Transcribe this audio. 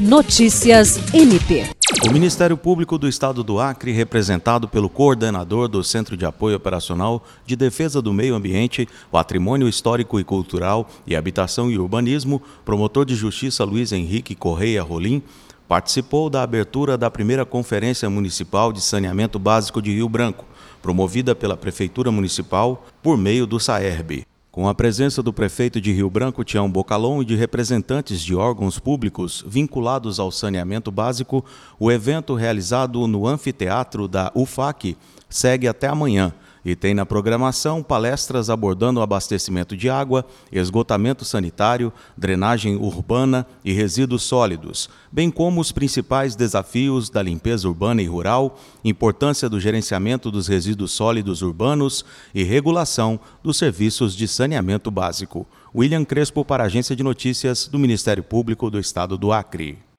Notícias MP. O Ministério Público do Estado do Acre, representado pelo coordenador do Centro de Apoio Operacional de Defesa do Meio Ambiente, Patrimônio Histórico e Cultural e Habitação e Urbanismo, promotor de Justiça Luiz Henrique Correia Rolim, participou da abertura da primeira Conferência Municipal de Saneamento Básico de Rio Branco, promovida pela Prefeitura Municipal por meio do SAERB com a presença do prefeito de Rio Branco, Tião Bocalon, e de representantes de órgãos públicos vinculados ao saneamento básico, o evento realizado no anfiteatro da UFAC segue até amanhã, e tem na programação palestras abordando abastecimento de água, esgotamento sanitário, drenagem urbana e resíduos sólidos, bem como os principais desafios da limpeza urbana e rural, importância do gerenciamento dos resíduos sólidos urbanos e regulação dos serviços de saneamento básico. William Crespo para a Agência de Notícias do Ministério Público do Estado do Acre.